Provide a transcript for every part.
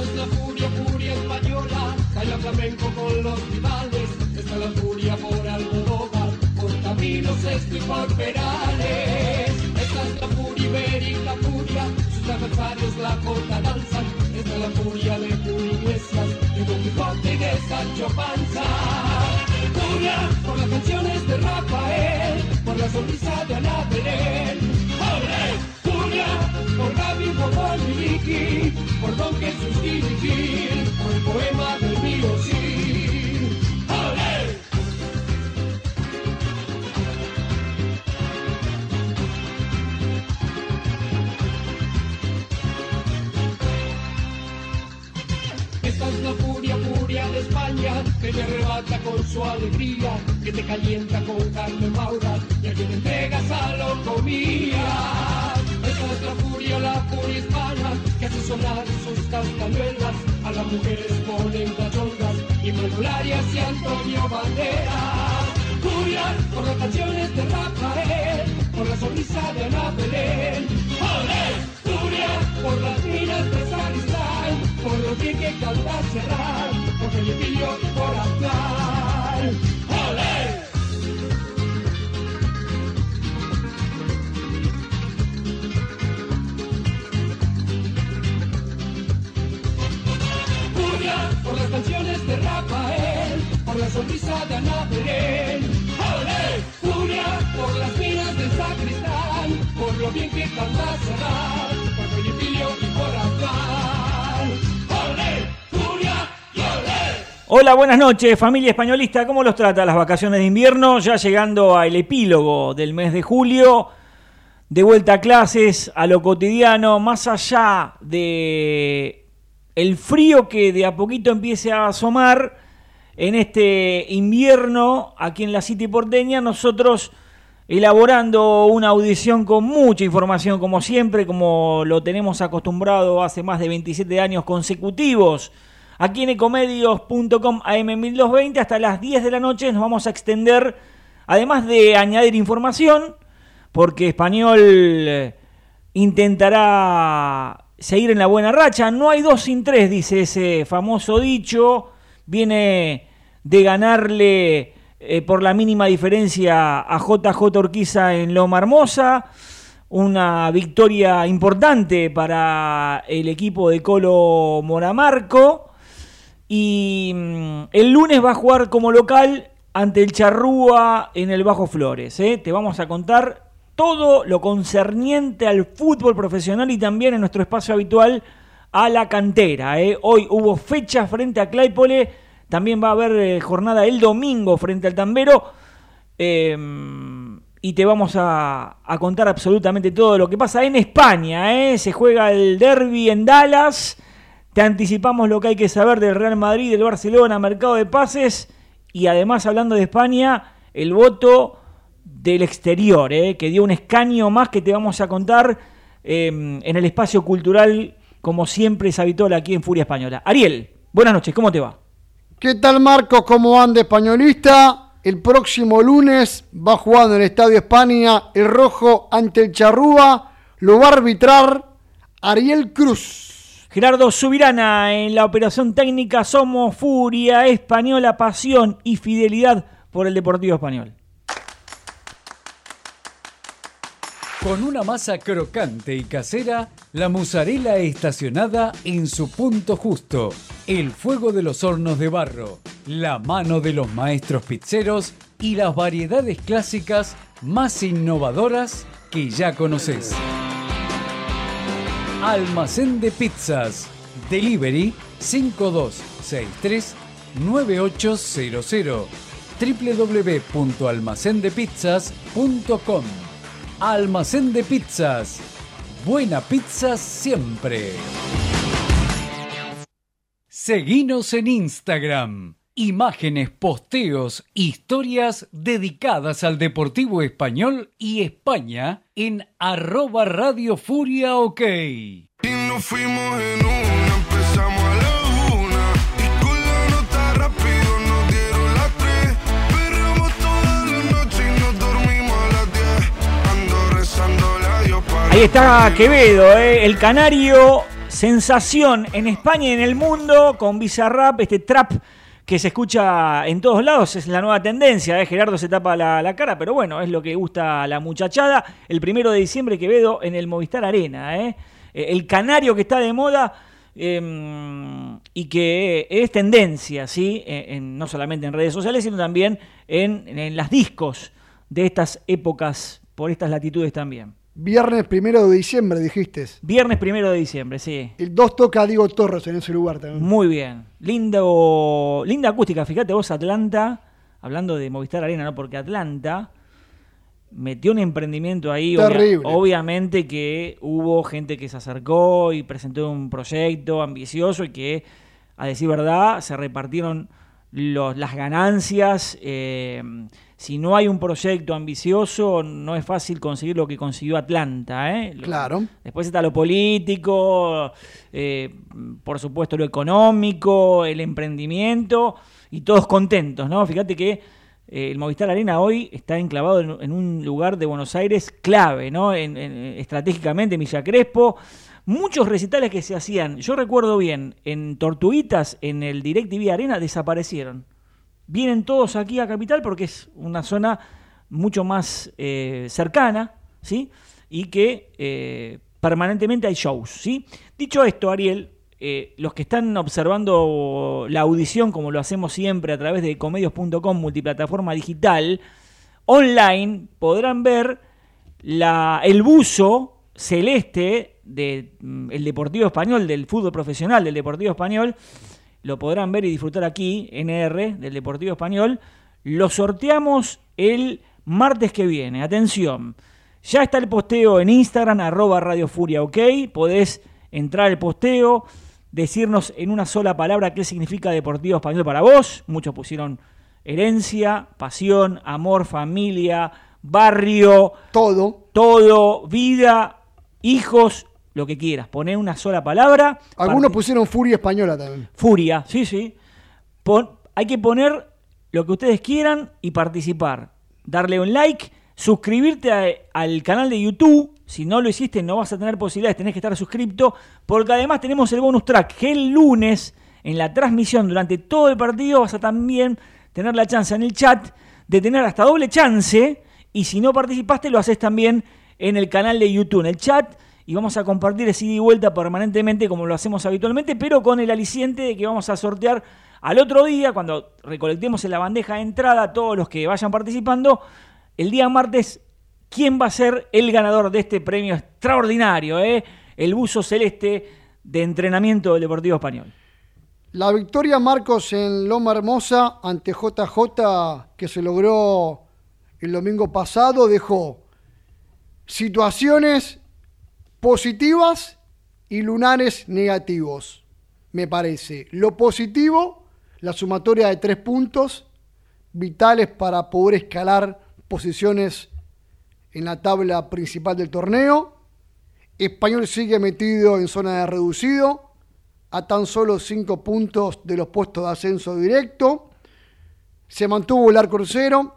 Es la furia, furia española, calla flamenco con los rivales. Esta es la furia por Almodóvar, por caminos esto y por perales. Esta es la furia ibérica, furia, sus adversarios la corta danzan. Esta es la furia de Iglesias, de Don Quijote y de Sancho Panza. Furia por las canciones de Rafael, por la sonrisa de Ana Belén. ¡Ole! Por Gaby, por Miliki, por Don Jesús Gil, por el poema del mío sí. Esta es la furia, furia de España, que te arrebata con su alegría, que te calienta con carne maura y a quien entregas a lo comía. La furia, la furia hispana, que hace sonar sus castañuelas, a las mujeres ponen cachondas y Manolarias y Antonio Banderas. Furia por las canciones de Rafael, por la sonrisa de Ana Belén. ¡Olé! Furia por las minas de Sacristán, por lo bien que canta Serrat, por Felipillo y por Aznar. De Rafael, por la sonrisa de Ana Belén. ¡Olé! Furia por las minas del sacristán, por lo bien que canta Serrat, por Felipillo y por Aznar. ¡Olé! Furia y olé. Hola, buenas noches, familia españolista. ¿Cómo los trata las vacaciones de invierno? Ya llegando al epílogo del mes de julio. De vuelta a clases, a lo cotidiano, más allá de el frío que de a poquito empiece a asomar en este invierno aquí en la City porteña, nosotros elaborando una audición con mucha información como siempre, como lo tenemos acostumbrado hace más de 27 años consecutivos. Aquí en ecomedios.com AM1220 hasta las 10 de la noche nos vamos a extender, además de añadir información, porque Español eh, intentará seguir en la buena racha. No hay dos sin tres, dice ese famoso dicho. Viene de ganarle eh, por la mínima diferencia a JJ Orquiza en Loma Hermosa. Una victoria importante para el equipo de Colo Moramarco. Y mm, el lunes va a jugar como local ante el Charrúa en el Bajo Flores. ¿eh? Te vamos a contar todo lo concerniente al fútbol profesional y también en nuestro espacio habitual a la cantera. ¿eh? Hoy hubo fecha frente a Claypole, también va a haber eh, jornada el domingo frente al Tambero. eh, y te vamos a, a contar absolutamente todo lo que pasa en España. ¿eh? Se juega el derby en Dallas. Te anticipamos lo que hay que saber del Real Madrid, del Barcelona, mercado de pases. Y además, hablando de España, el voto del exterior, ¿eh? que dio un escaño más que te vamos a contar eh, en el espacio cultural, como siempre es habitual aquí en Furia Española. Ariel, buenas noches, ¿cómo te va? ¿Qué tal Marcos? ¿Cómo anda españolista? El próximo lunes va jugando en el Estadio España el rojo ante el Charrúa. Lo va a arbitrar Ariel Cruz. Gerardo Subirana en la operación técnica Somos Furia Española, pasión y fidelidad por el Deportivo Español. Con una masa crocante y casera, la mozzarella estacionada en su punto justo, el fuego de los hornos de barro, la mano de los maestros pizzeros y las variedades clásicas más innovadoras que ya conoces. Almacén de pizzas. Delivery 5263 9800 www.almacendepizzas.com Almacén de pizzas. Buena pizza siempre. Seguinos en Instagram. Imágenes, posteos, historias dedicadas al Deportivo Español y España en arroba Radio Furia OK. Y nos fuimos en Ahí está Quevedo, ¿eh? el canario sensación en España y en el mundo con Bizarrap, este trap que se escucha en todos lados, es la nueva tendencia, ¿eh? Gerardo se tapa la, cara, pero bueno, es lo que gusta a la muchachada. El primero de diciembre Quevedo en el Movistar Arena, ¿eh? Eh, el canario que está de moda eh, y que es tendencia, ¿sí? En- en- no solamente en redes sociales, sino también en, en las discos de estas épocas, por estas latitudes también. Viernes primero de diciembre, dijiste. Viernes primero de diciembre, sí. El 2 toca a Diego Torres en ese lugar también. Muy bien. Lindo, linda acústica. Fíjate vos, Atlanta, hablando de Movistar Arena, ¿no? Porque Atlanta metió un emprendimiento ahí. obvia- Terrible. obviamente que hubo gente que se acercó y presentó un proyecto ambicioso y que, a decir verdad, se repartieron los- las ganancias. eh, si no hay un proyecto ambicioso, no es fácil conseguir lo que consiguió Atlanta. ¿eh? Claro. Después está lo político, eh, por supuesto lo económico, el emprendimiento y todos contentos, ¿no? Fíjate que eh, el Movistar Arena hoy está enclavado en, en un lugar de Buenos Aires clave, ¿no? En- en- estratégicamente, Villa Crespo. Muchos recitales que se hacían, yo recuerdo bien, en Tortuguitas, en el DirecTV Arena, desaparecieron. Vienen todos aquí a Capital porque es una zona mucho más eh, cercana, ¿sí? Y que eh, permanentemente hay shows, ¿sí? Dicho esto, Ariel, eh, los que están observando la audición, como lo hacemos siempre a través de comedios.com, multiplataforma digital, online, podrán ver la, el buzo celeste del Deportivo Español, del fútbol profesional del Deportivo Español, lo podrán ver y disfrutar aquí, NR, del Deportivo Español. Lo sorteamos el martes que viene. Atención, ya está el posteo en Instagram, arroba Radio Furia, ok. Podés entrar al posteo, decirnos en una sola palabra qué significa Deportivo Español para vos. Muchos pusieron herencia, pasión, amor, familia, barrio, Todo. todo, vida, hijos, lo que quieras. Poné una sola palabra. Algunos pusieron furia española también. Furia, sí, sí. Pon- hay que poner lo que ustedes quieran y participar. Darle un like, suscribirte a- al canal de YouTube. Si no lo hiciste, no vas a tener posibilidades, tenés que estar suscripto. Porque además tenemos el bonus track que el lunes, en la transmisión durante todo el partido, vas a también tener la chance en el chat de tener hasta doble chance. Y si no participaste, lo haces también en el canal de YouTube, en el chat y vamos a compartir ese ida y vuelta permanentemente como lo hacemos habitualmente, pero con el aliciente de que vamos a sortear al otro día, cuando recolectemos en la bandeja de entrada a todos los que vayan participando, el día martes, quién va a ser el ganador de este premio extraordinario, eh? el buzo celeste de entrenamiento del Deportivo Español. La victoria Marcos en Loma Hermosa ante JJ que se logró el domingo pasado dejó situaciones positivas y lunares negativos, me parece. Lo positivo, la sumatoria de tres puntos vitales para poder escalar posiciones en la tabla principal del torneo. Español sigue metido en zona de reducido, a tan solo 5 puntos de los puestos de ascenso directo. Se mantuvo el arco cero,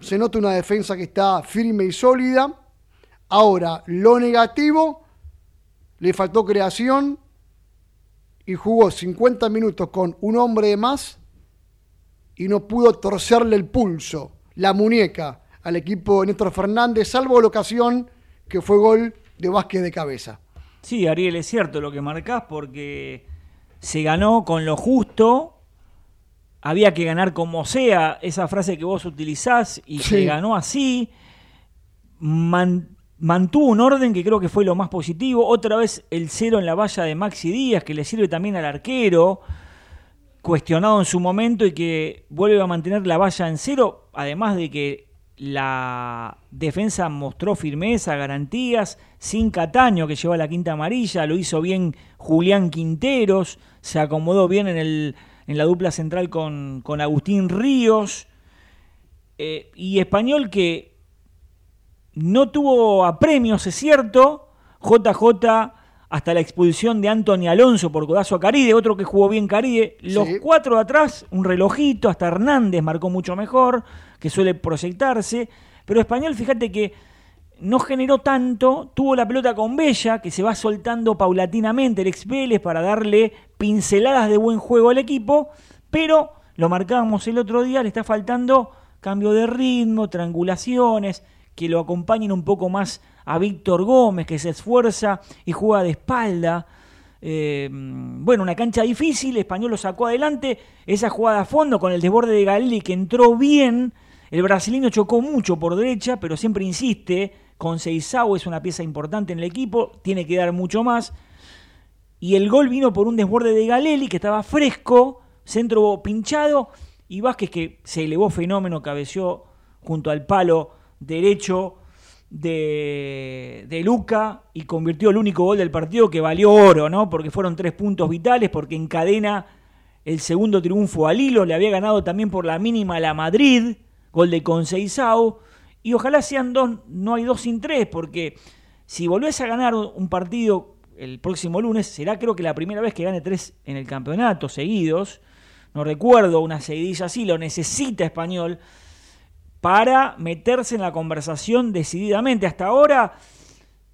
se nota una defensa que está firme y sólida. Ahora, lo negativo, le faltó creación y jugó 50 minutos con un hombre de más y no pudo torcerle el pulso, la muñeca al equipo de Néstor Fernández, salvo la ocasión que fue gol de Vázquez de cabeza. Sí, Ariel, es cierto lo que marcás porque se ganó con lo justo. Había que ganar como sea, esa frase que vos utilizás, y Sí. se ganó así. Man- mantuvo un orden que creo que fue lo más positivo. Otra vez el cero en la valla de Maxi Díaz, que le sirve también al arquero, cuestionado en su momento y que vuelve a mantener la valla en cero, además de que la defensa mostró firmeza, garantías, sin Cataño que lleva la quinta amarilla, lo hizo bien Julián Quinteros, se acomodó bien en, el, en la dupla central con, con Agustín Ríos, eh, y Español que no tuvo apremios, es cierto, JJ hasta la expulsión de Anthony Alonso por codazo a Caride, otro que jugó bien Caride. Los Sí. cuatro de atrás, un relojito, hasta Hernández marcó mucho mejor, que suele proyectarse. Pero Español, fíjate que no generó tanto, tuvo la pelota con Bella, que se va soltando paulatinamente el ex Vélez para darle pinceladas de buen juego al equipo, pero lo marcábamos el otro día, le está faltando cambio de ritmo, triangulaciones, que lo acompañen un poco más a Víctor Gómez, que se esfuerza y juega de espalda. Eh, bueno, una cancha difícil, Español lo sacó adelante, esa jugada a fondo con el desborde de Galli que entró bien, el brasileño chocó mucho por derecha, pero siempre insiste, con Seizao es una pieza importante en el equipo, tiene que dar mucho más. Y el gol vino por un desborde de Galeli que estaba fresco, centro pinchado, y Vázquez que se elevó fenómeno, cabeció junto al palo derecho de, de, Luca y convirtió el único gol del partido que valió oro, ¿no? Porque fueron tres puntos vitales, porque encadena el segundo triunfo al hilo, le había ganado también por la mínima a la Madrid, gol de Conceizao, y ojalá sean dos, no hay dos sin tres, porque si volvés a ganar un partido el próximo lunes, será creo que la primera vez que gane tres en el campeonato seguidos, no recuerdo una seguidilla así, lo necesita Español, para meterse en la conversación decididamente. Hasta ahora,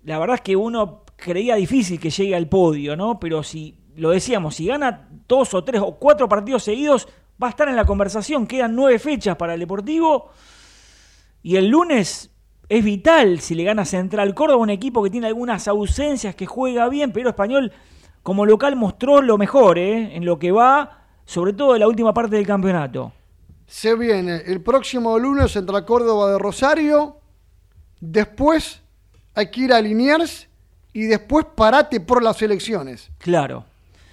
la verdad es que uno creía difícil que llegue al podio, ¿no? Pero si, lo decíamos, si gana dos o tres o cuatro partidos seguidos, va a estar en la conversación. Quedan nueve fechas para el Deportivo. Y el lunes es vital si le gana Central Córdoba, un equipo que tiene algunas ausencias, que juega bien, pero Español como local mostró lo mejor ¿eh? en lo que va, sobre todo en la última parte del campeonato. Se viene el próximo lunes Central Córdoba de Rosario, después hay que ir a Liniers y después parate por las elecciones. Claro.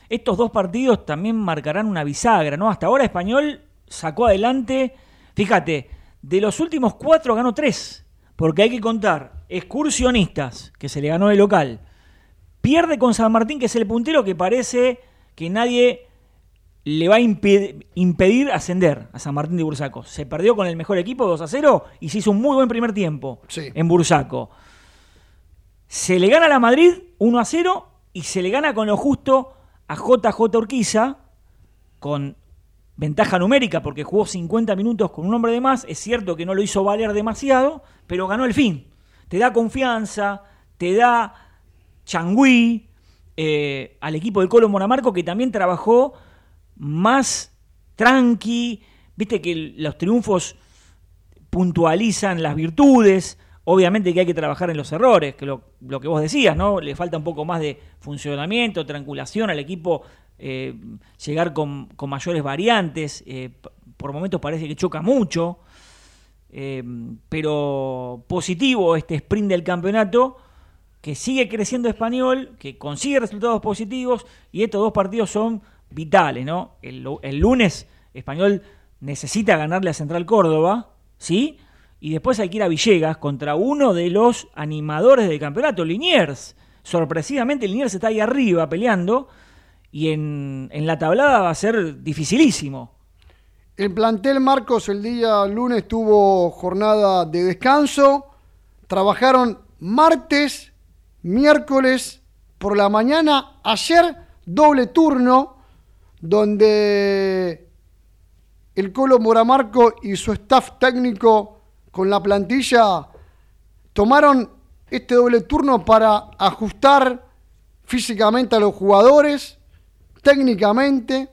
Estos dos partidos también marcarán una bisagra, ¿no? Hasta ahora Español sacó adelante, fíjate, de los últimos cuatro ganó tres, porque hay que contar excursionistas, que se le ganó de local, pierde con San Martín, que es el puntero que parece que nadie le va a impedir ascender a San Martín de Bursaco. Se perdió con el mejor equipo 2 a 0 y se hizo un muy buen primer tiempo Sí. en Bursaco. Se le gana a la Madrid 1 a 0 y se le gana con lo justo a JJ Urquiza con ventaja numérica porque jugó 50 minutos con un hombre de más. Es cierto que no lo hizo valer demasiado, pero ganó el fin. Te da confianza, te da changüí eh, al equipo del Colo Monamarco que también trabajó más tranqui. Viste que los triunfos puntualizan las virtudes. Obviamente que hay que trabajar en los errores, que lo, lo que vos decías, ¿no? Le falta un poco más de funcionamiento, triangulación al equipo, eh, llegar con, con, mayores variantes. Eh, por momentos parece que choca mucho. Eh, pero positivo este sprint del campeonato, que sigue creciendo español, que consigue resultados positivos, y estos dos partidos son vitales, ¿no? El, lunes español necesita ganarle a Central Córdoba, ¿sí? Y después hay que ir a Villegas contra uno de los animadores del campeonato, Liniers. Sorpresivamente Liniers está ahí arriba peleando y en, en, la tablada va a ser dificilísimo. El plantel Marcos el día lunes tuvo jornada de descanso. Trabajaron martes, miércoles por la mañana. Ayer doble turno donde el Colo Moramarco y su staff técnico con la plantilla tomaron este doble turno para ajustar físicamente a los jugadores, técnicamente,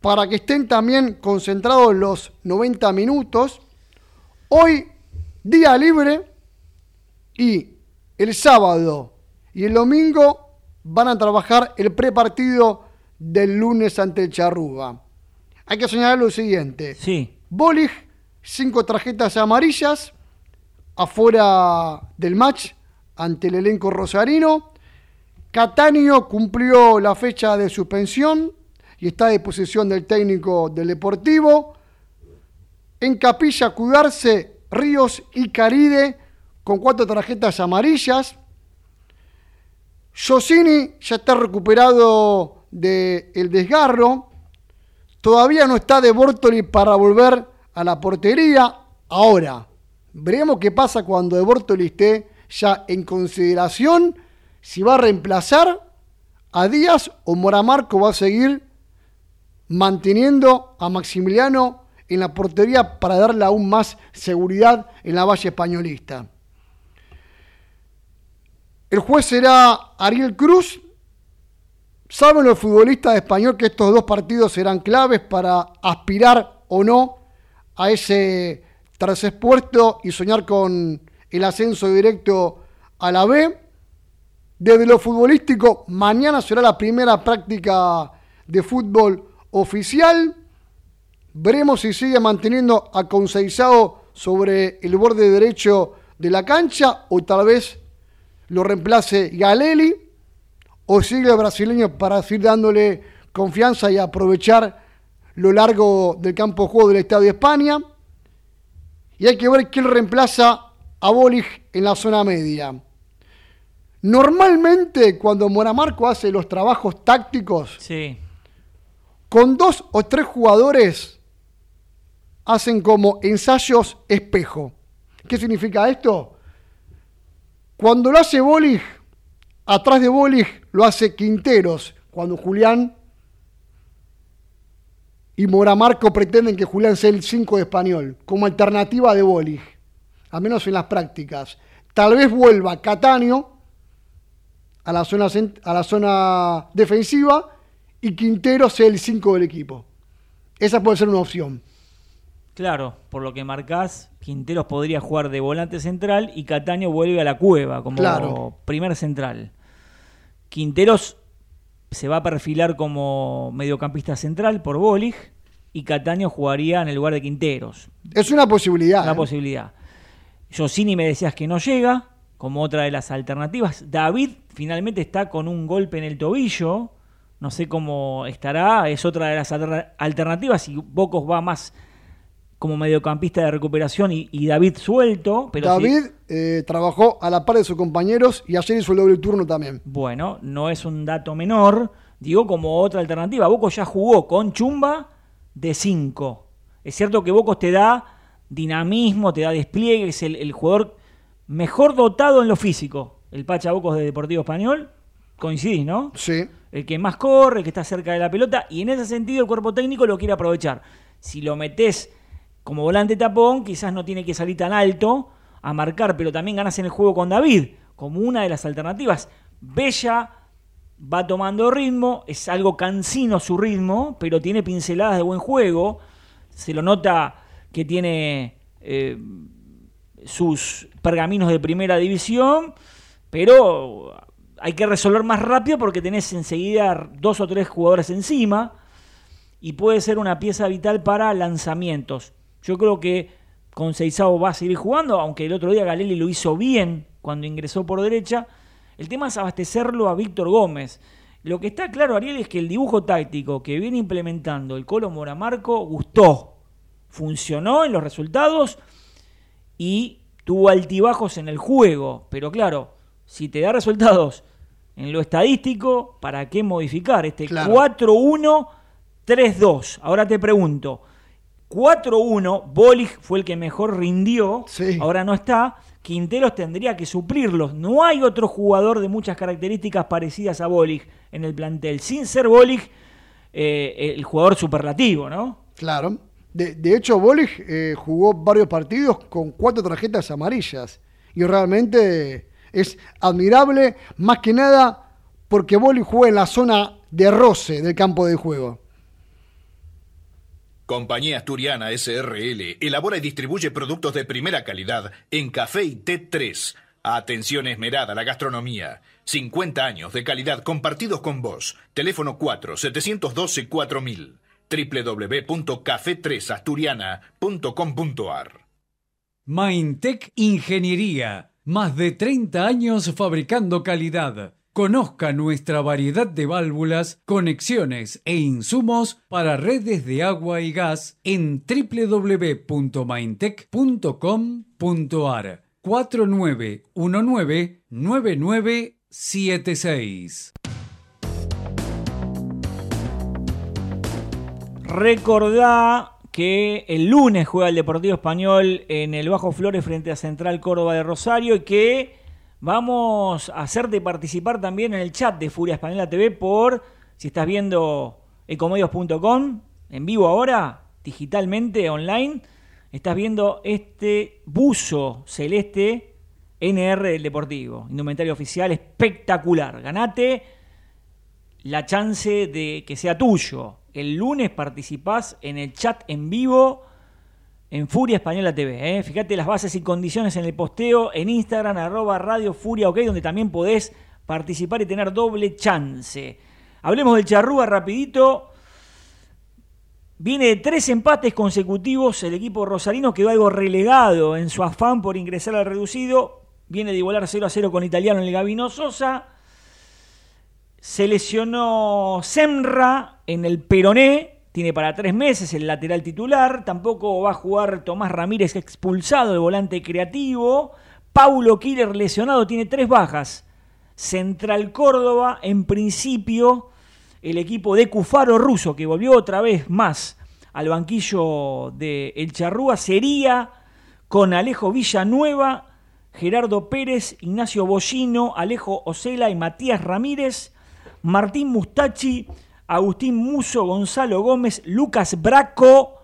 para que estén también concentrados los 90 minutos. Hoy, día libre, y el sábado y el domingo van a trabajar el prepartido del lunes ante el Charruga. Hay que señalar lo siguiente. Sí. Bolig cinco tarjetas amarillas afuera del match ante el elenco rosarino. Catania cumplió la fecha de suspensión y está a disposición del técnico del Deportivo. En Capilla, Cudarse, Ríos y Caride con cuatro tarjetas amarillas. Josini ya está recuperado del el desgarro. Todavía no está de Bortoli para volver a la portería. Ahora, veremos qué pasa cuando De Bortoli esté ya en consideración si va a reemplazar a Díaz o Moramarco va a seguir manteniendo a Maximiliano en la portería para darle aún más seguridad en la valle españolista. El juez será Ariel Cruz. Saben los futbolistas de español que estos dos partidos serán claves para aspirar o no a ese tercer puesto y soñar con el ascenso directo a la B. Desde lo futbolístico, mañana será la primera práctica de fútbol oficial. Veremos si sigue manteniendo a Conceizao sobre el borde derecho de la cancha o tal vez lo reemplace Galeli o sigue el brasileño para seguir dándole confianza y aprovechar lo largo del campo de juego del Estadio de España. Y hay que ver quién reemplaza a Bolig en la zona media. Normalmente cuando Moramarco hace los trabajos tácticos, Sí. con dos o tres jugadores hacen como ensayos espejo. ¿Qué significa esto? Cuando lo hace Bolig, atrás de Bolig lo hace Quinteros. Cuando Julián y Moramarco pretenden que Julián sea el 5 de español, como alternativa de Bolig, al menos en las prácticas. Tal vez vuelva Cataño a la zona, a la zona defensiva y Quintero sea el 5 del equipo. Esa puede ser una opción. Claro, por lo que marcás, Quinteros podría jugar de volante central y Cataño vuelve a la cueva como Claro. primer central. Quinteros se va a perfilar como mediocampista central por Bolig y Cataño jugaría en el lugar de Quinteros. Es una posibilidad. Una ¿eh? posibilidad. Josini me decías que no llega, como otra de las alternativas. David finalmente está con un golpe en el tobillo. No sé cómo estará. Es otra de las alter- alternativas. Y Bocos va más como mediocampista de recuperación y, y David suelto. Pero David eh, trabajó a la par de sus compañeros y ayer hizo el doble turno también. bueno, no es un dato menor. Digo, como otra alternativa. Bocos ya jugó con Chumba de 5. Es cierto que Bocos te da dinamismo, te da despliegue, es el, el jugador mejor dotado en lo físico. El Pacha Bocos de Deportivo Español. Coincidís, ¿no? Sí. El que más corre, el que está cerca de la pelota. Y en ese sentido el cuerpo técnico lo quiere aprovechar. Si lo metes como volante tapón, quizás no tiene que salir tan alto a marcar, pero también ganas en el juego con David, como una de las alternativas. Bella va tomando ritmo, es algo cansino su ritmo, pero tiene pinceladas de buen juego. Se lo nota que tiene eh, sus pergaminos de primera división, pero hay que resolver más rápido porque tenés enseguida dos o tres jugadores encima y puede ser una pieza vital para lanzamientos. Yo creo que con Seizao va a seguir jugando, aunque el otro día Galeli lo hizo bien cuando ingresó por derecha. El tema es abastecerlo a Víctor Gómez. Lo que está claro, Ariel, es que el dibujo táctico que viene implementando el Colo Moramarco gustó, funcionó en los resultados y tuvo altibajos en el juego. Pero claro, si te da resultados en lo estadístico, ¿para qué modificar este Claro. 4-1-3-2? Ahora te pregunto, 4-1, Bolig fue el que mejor rindió, Sí. ahora no está, Quinteros tendría que suplirlos. No hay otro jugador de muchas características parecidas a Bolig en el plantel. Sin ser Bolig eh, el jugador superlativo, ¿no? Claro. De, de hecho, Bolig eh, jugó varios partidos con cuatro tarjetas amarillas. Y realmente es admirable, más que nada porque Bolig juega en la zona de roce del campo de juego. Compañía Asturiana SRL elabora y distribuye productos de primera calidad en café y té 3. Atención esmerada a la gastronomía. 50 años de calidad compartidos con vos. Teléfono 4 712 4000 www.café3asturiana.com.ar Maintech Ingeniería. Más de 30 años fabricando calidad. Conozca nuestra variedad de válvulas, conexiones e insumos para redes de agua y gas en www.maintech.com.ar 4919-9976. Recordá que el lunes juega el Deportivo Español en el Bajo Flores frente a Central Córdoba de Rosario y que vamos a hacerte participar también en el chat de Furia Española TV por, si estás viendo ecomedios.com en vivo ahora, te digitalmente, online, estás viendo este buzo celeste NR del Deportivo, indumentario oficial espectacular. Ganate la chance de que sea tuyo. El lunes participás en el chat en vivo en Furia Española TV. ¿eh? Fíjate las bases y condiciones en el posteo en Instagram, arroba Radio Furia donde también podés participar y tener doble chance. Hablemos del Charrúa rapidito. Viene de tres empates consecutivos. El equipo rosarino quedó algo relegado en su afán por ingresar al reducido. Viene de igualar 0 a 0 con Italiano en el Gabino Sosa. Se lesionó Semra en el Peroné. Tiene para tres meses el lateral titular. Tampoco va a jugar Tomás Ramírez expulsado, el volante creativo. Paulo Killer lesionado, tiene tres bajas. Central Córdoba, en principio, el equipo de Cufaro ruso, que volvió otra vez más al banquillo de El Charrúa, sería con Alejo Villanueva, Gerardo Pérez, Ignacio Bollino, Alejo Ocela y Matías Ramírez, Martín Mustachi, Agustín Muso, Gonzalo Gómez, Lucas Braco,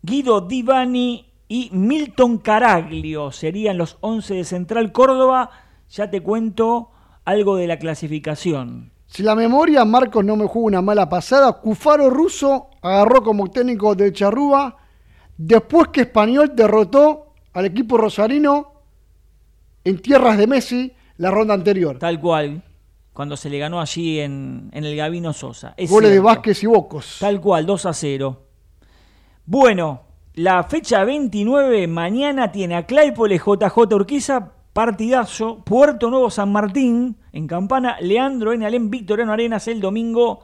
Guido Divani y Milton Caraglio. Serían los 11 de Central Córdoba. Ya te cuento algo de la clasificación. Si la memoria, Marcos, no me jugó una mala pasada, Cufaro Russo agarró como técnico de Charrúa después que Español derrotó al equipo rosarino en tierras de Messi la ronda anterior. Tal cual, cuando se le ganó allí en, en el Gabino Sosa. Es Goles de. Vázquez y Bocos. Tal cual, 2 a 0. Bueno, la fecha 29, mañana tiene a Claypole JJ Urquiza, partidazo, Puerto Nuevo San Martín, en Campana, Leandro N. Alén, Victoriano Arenas el domingo,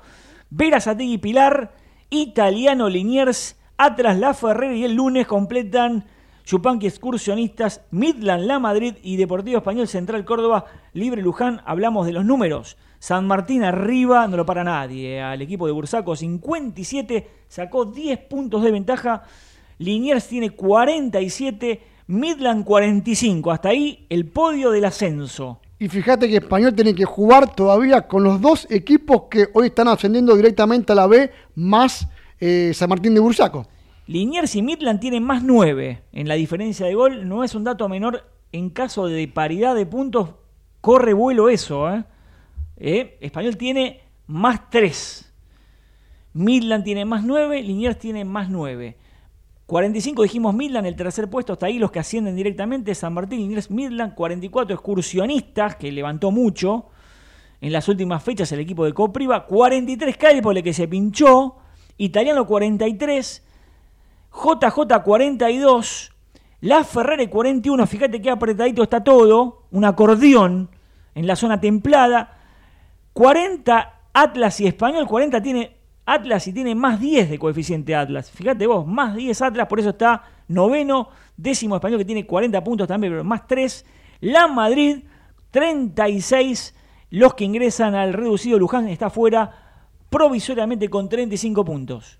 Verazategui Pilar, Italiano Liniers, Atlas La Ferrera y el lunes completan Chupanqui Excursionistas, Midland La Madrid y Deportivo Español Central Córdoba, Libre Luján. Hablamos de los números. San Martín arriba, no lo para nadie. Al equipo de Bursaco 57, sacó 10 puntos de ventaja. Liniers tiene 47, Midland 45. Hasta ahí el podio del ascenso. Y fíjate que Español tiene que jugar todavía con los dos equipos que hoy están ascendiendo directamente a la B, más eh, San Martín de Bursaco. Liniers y Midland tienen más 9 en la diferencia de gol. No es un dato menor en caso de paridad de puntos. Corre vuelo eso. ¿eh? Eh, Español tiene más 3. Midland tiene más 9. Liniers tiene más 9. 45 dijimos Midland, el tercer puesto, hasta ahí los que ascienden directamente, San Martín, Liniers, Midland, 44 excursionistas, que levantó mucho en las últimas fechas el equipo de Copriva, 43 Cálpole que se pinchó, Italiano 43, JJ 42, La Ferrere 41, fíjate qué apretadito está todo, un acordeón en la zona templada, 40 Atlas y Español, 40 tiene Atlas y tiene más 10 de coeficiente Atlas. Fíjate vos, más 10 Atlas, por eso está noveno, décimo español que tiene 40 puntos también, pero más 3. La Madrid, 36. Los que ingresan al reducido Luján está fuera provisoriamente con 35 puntos.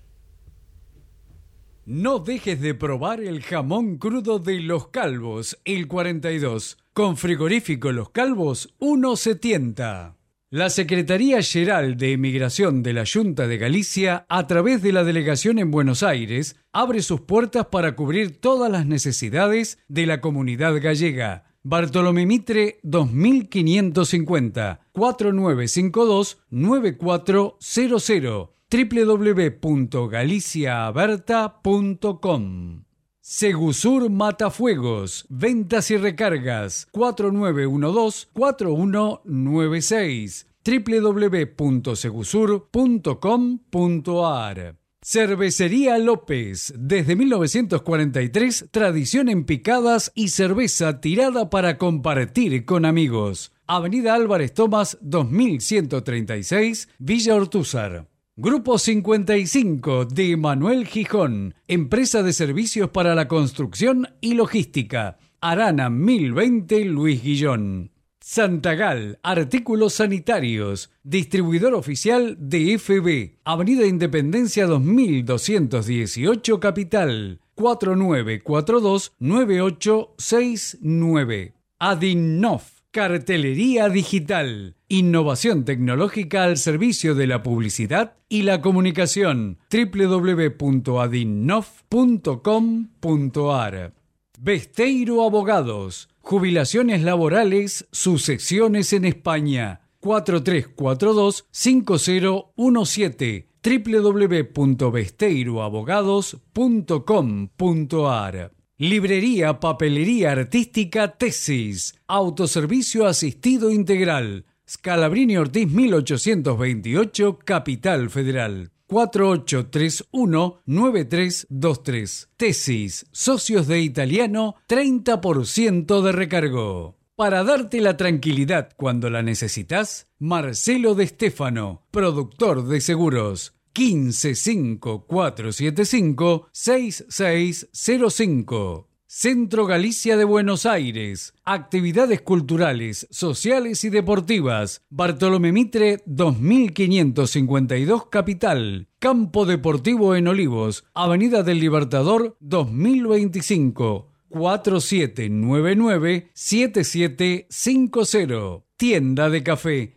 No dejes de probar el jamón crudo de Los Calvos, el 42. Con frigorífico Los Calvos, 1,70. La Secretaría General de Emigración de la Junta de Galicia, a través de la delegación en Buenos Aires, abre sus puertas para cubrir todas las necesidades de la comunidad gallega. Bartolomé Mitre 2550 4952 9400 www.galiciaaberta.com Segusur Matafuegos, ventas y recargas 4912-4196 www.segusur.com.ar Cervecería López, desde 1943, tradición en picadas y cerveza tirada para compartir con amigos. Avenida Álvarez Tomás 2136, Villa Ortúzar. Grupo 55 de Manuel Gijón, empresa de servicios para la construcción y logística. Arana 1020 Luis Guillón. Santagal, artículos sanitarios, distribuidor oficial de FB, Avenida Independencia 2218 Capital, 4942-9869. Adinnof, Cartelería digital. Innovación tecnológica al servicio de la publicidad y la comunicación. www.adinnof.com.ar Besteiro Abogados. Jubilaciones laborales, sucesiones en España. 4342-5017 www.besteiroabogados.com.ar Librería Papelería Artística Tesis. Autoservicio asistido integral. Scalabrini Ortiz 1828, Capital Federal. 4831-9323. Tesis. Socios de italiano, 30% de recargo. Para darte la tranquilidad cuando la necesitas, Marcelo de Stefano, productor de seguros. 155475-6605. Centro Galicia de Buenos Aires. Actividades culturales, sociales y deportivas. Bartolomé Mitre 2552 Capital. Campo Deportivo en Olivos. Avenida del Libertador 2025. 4799-7750. Tienda de café